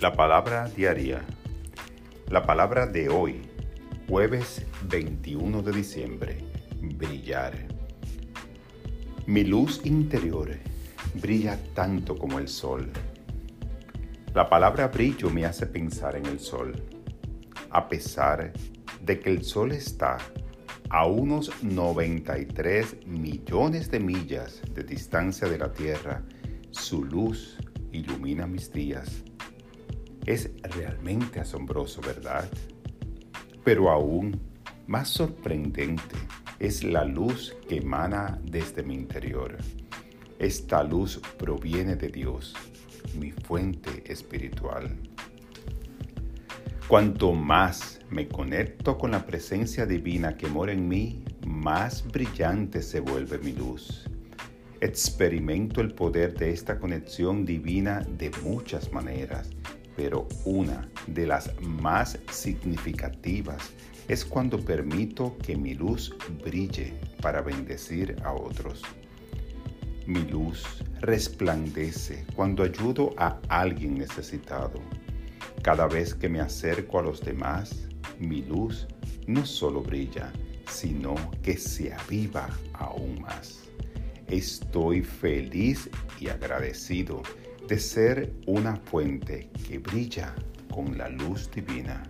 La palabra diaria. La palabra de hoy, jueves 21 de diciembre, brillar. Mi luz interior brilla tanto como el sol. La palabra brillo me hace pensar en el sol, a pesar de que el sol está a unos 93 millones de millas de distancia de la Tierra, su luz ilumina mis días es realmente asombroso, ¿verdad? Pero aún más sorprendente es la luz que emana desde mi interior. Esta luz proviene de Dios, mi fuente espiritual. Cuanto más me conecto con la presencia divina que mora en mí, más brillante se vuelve mi luz. Experimento el poder de esta conexión divina de muchas maneras pero una de las más significativas es cuando permito que mi luz brille para bendecir a otros. Mi luz resplandece cuando ayudo a alguien necesitado. Cada vez que me acerco a los demás, mi luz no solo brilla, sino que se aviva aún más. Estoy feliz y agradecido de ser una fuente que brilla con la luz divina.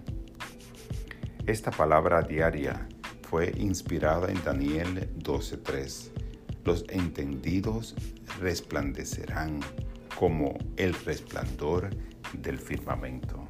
Esta palabra diaria fue inspirada en Daniel 12:3. Los entendidos resplandecerán como el resplandor del firmamento.